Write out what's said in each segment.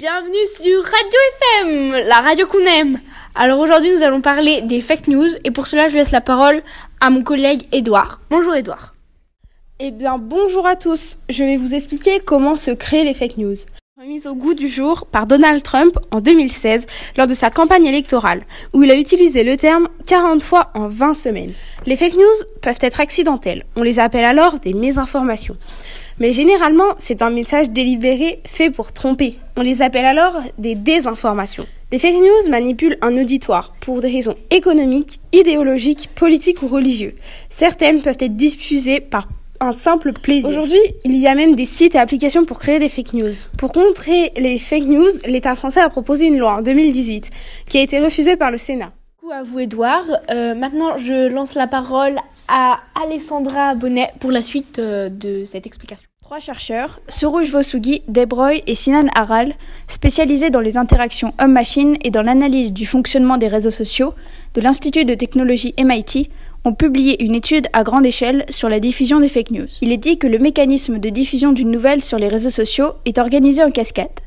Bienvenue sur Radio FM, la radio qu'on aime. Alors aujourd'hui nous allons parler des fake news et pour cela je laisse la parole à mon collègue Edouard. Bonjour Edouard. Eh bien bonjour à tous, je vais vous expliquer comment se créent les fake news. Remise au goût du jour par Donald Trump en 2016 lors de sa campagne électorale, où il a utilisé le terme 40 fois en 20 semaines. Les fake news peuvent être accidentelles, on les appelle alors des mésinformations. Mais généralement, c'est un message délibéré fait pour tromper. On les appelle alors des désinformations. Les fake news manipulent un auditoire pour des raisons économiques, idéologiques, politiques ou religieuses. Certaines peuvent être diffusées par un simple plaisir. Aujourd'hui, il y a même des sites et applications pour créer des fake news. Pour contrer les fake news, l'État français a proposé une loi en 2018 qui a été refusée par le Sénat. Coucou à vous Edouard. Euh, maintenant, je lance la parole à Alessandra Bonnet pour la suite euh, de cette explication. Trois chercheurs, Sorouj Vosougui, Debroy et Sinan Aral, spécialisés dans les interactions homme-machine et dans l'analyse du fonctionnement des réseaux sociaux de l'Institut de technologie MIT, ont publié une étude à grande échelle sur la diffusion des fake news. Il est dit que le mécanisme de diffusion d'une nouvelle sur les réseaux sociaux est organisé en cascade.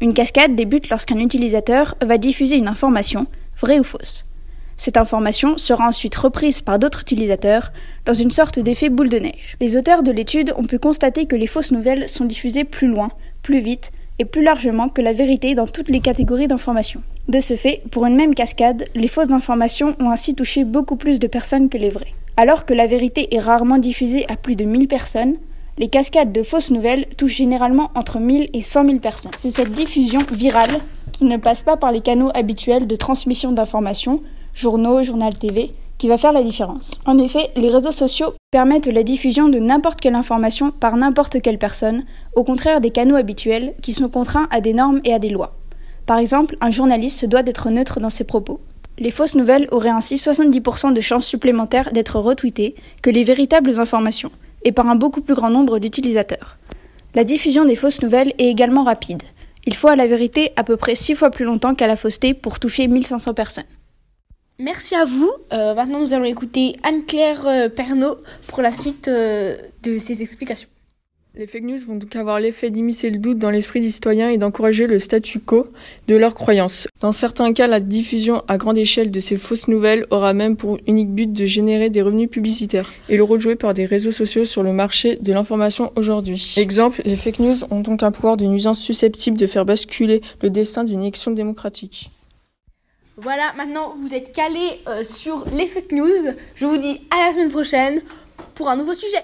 Une cascade débute lorsqu'un utilisateur va diffuser une information, vraie ou fausse. Cette information sera ensuite reprise par d'autres utilisateurs dans une sorte d'effet boule de neige. Les auteurs de l'étude ont pu constater que les fausses nouvelles sont diffusées plus loin, plus vite et plus largement que la vérité dans toutes les catégories d'informations. De ce fait, pour une même cascade, les fausses informations ont ainsi touché beaucoup plus de personnes que les vraies. Alors que la vérité est rarement diffusée à plus de 1000 personnes, les cascades de fausses nouvelles touchent généralement entre 1000 et 100 000 personnes. C'est cette diffusion virale qui ne passe pas par les canaux habituels de transmission d'informations journaux, journal TV, qui va faire la différence. En effet, les réseaux sociaux permettent la diffusion de n'importe quelle information par n'importe quelle personne, au contraire des canaux habituels qui sont contraints à des normes et à des lois. Par exemple, un journaliste se doit d'être neutre dans ses propos. Les fausses nouvelles auraient ainsi 70% de chances supplémentaires d'être retweetées que les véritables informations, et par un beaucoup plus grand nombre d'utilisateurs. La diffusion des fausses nouvelles est également rapide. Il faut à la vérité à peu près 6 fois plus longtemps qu'à la fausseté pour toucher 1500 personnes. Merci à vous. Euh, maintenant, nous allons écouter Anne-Claire euh, Pernaud pour la suite euh, de ses explications. Les fake news vont donc avoir l'effet d'immiscer le doute dans l'esprit des citoyens et d'encourager le statu quo de leurs croyances. Dans certains cas, la diffusion à grande échelle de ces fausses nouvelles aura même pour unique but de générer des revenus publicitaires et le rôle joué par des réseaux sociaux sur le marché de l'information aujourd'hui. Exemple, les fake news ont donc un pouvoir de nuisance susceptible de faire basculer le destin d'une élection démocratique. Voilà, maintenant vous êtes calés euh, sur les fake news. Je vous dis à la semaine prochaine pour un nouveau sujet.